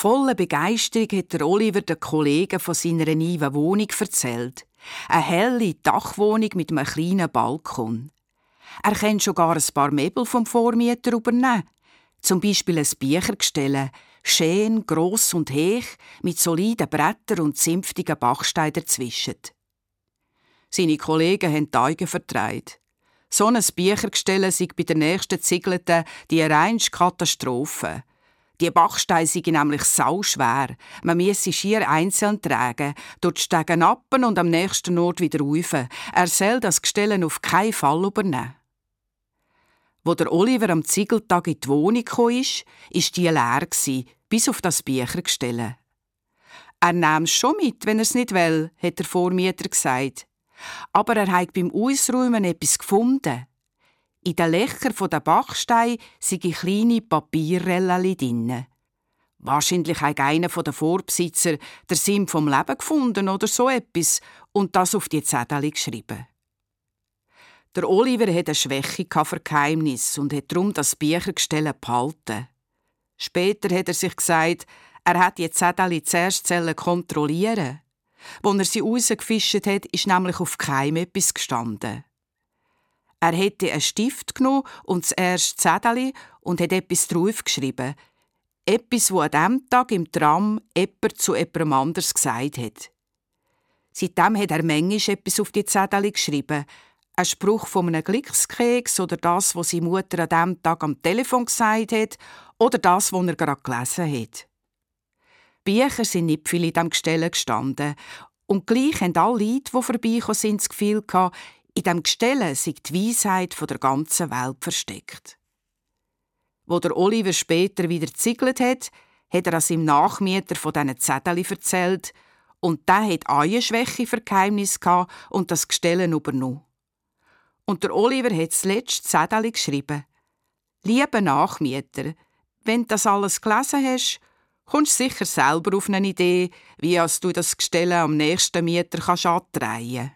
Voller Begeisterung hat der Oliver den Kollegen von seiner neuen Wohnung erzählt. Eine helle Dachwohnung mit einem kleinen Balkon. Er kann sogar ein paar Möbel vom Vormieter übernehmen. Zum Beispiel ein Büchergestell, schön, gross und hoch, mit soliden Brettern und zünftigen Bachsteinen dazwischen. Seine Kollegen haben die Augen vertreibt. So ein Büchergestell sei bei der nächsten Ziegelten die reinste Katastrophe. Die Bachsteine seien nämlich sauschwer. Man müsse schier einzeln tragen, dort steigen ab und am nächsten Ort wieder rauf. Er soll das Gestell auf keinen Fall übernehmen. Wo der Oliver am Ziegeltag in die Wohnung kam, war die leer, bis auf das Büchergestell. Er nahm schon mit, wenn er es nicht will, hat der Vormieter gesagt. Aber er hat beim Ausräumen etwas gefunden. In den Löchern der Bachsteine sind kleine Papierrellen drin. Wahrscheinlich hat einer der Vorbesitzer den Sinn vom Leben gefunden oder so etwas und das auf die Zettel geschrieben. Der Oliver hat eine Schwäche für Geheimnis und hat darum das Büchergestell behalten. Später hat er sich gesagt, er hat die Zettel zuerst kontrollieren. Als er sie rausgefischt hat, ist nämlich auf keinem etwas gestanden. Er hätte einen Stift genommen und das erste Zettel und hat etwas draufgeschrieben. Etwas, wo an diesem Tag im Tram jemand zu jemandem anders gesagt hat. Seitdem hat er manchmal etwas auf die Zettel geschrieben. Ein Spruch von einem Glückskeks oder das, was seine Mutter an diesem Tag am Telefon gesagt hat oder das, was er gerade gelesen hat. Bücher sind nicht viel in diesem Gestell gestanden. Und gleich haben alle Leute, die vorbeikommen sind, das Gefühl gehabt, in diesem Gestell sei die Weisheit der ganzen Welt versteckt. Wo der Oliver später wieder gezigelt hat, hat er an seinem Nachmieter von diesen Zetteln erzählt und der hat eine Schwäche für Geheimnis und das Gestell übernommen. Und der Oliver hat das letzte Zettel geschrieben. Lieber Nachmieter, wenn du das alles gelesen hast, kommst du sicher selber auf eine Idee, wie du das Gestell am nächsten Mieter kannst antreiben